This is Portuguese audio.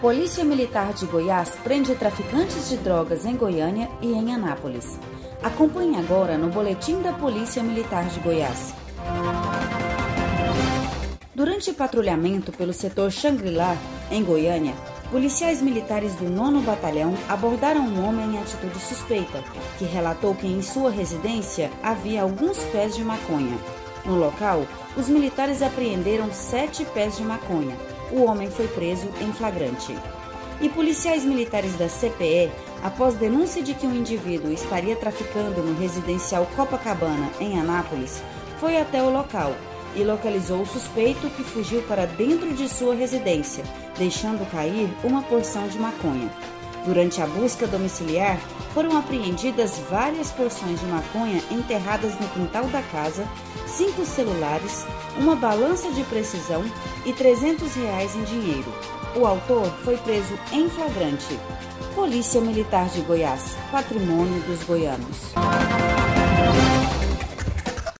Polícia Militar de Goiás prende traficantes de drogas em Goiânia e em Anápolis. Acompanhe agora no Boletim da Polícia Militar de Goiás. Durante patrulhamento pelo setor Xangri-Lá, em Goiânia, policiais militares do 9 Batalhão abordaram um homem em atitude suspeita, que relatou que em sua residência havia alguns pés de maconha. No local, os militares apreenderam sete pés de maconha, o homem foi preso em flagrante. E policiais militares da CPE, após denúncia de que um indivíduo estaria traficando no residencial Copacabana, em Anápolis, foi até o local e localizou o suspeito que fugiu para dentro de sua residência, deixando cair uma porção de maconha. Durante a busca domiciliar, foram apreendidas várias porções de maconha enterradas no quintal da casa, cinco celulares, uma balança de precisão e 300 reais em dinheiro. O autor foi preso em flagrante. Polícia Militar de Goiás, patrimônio dos goianos.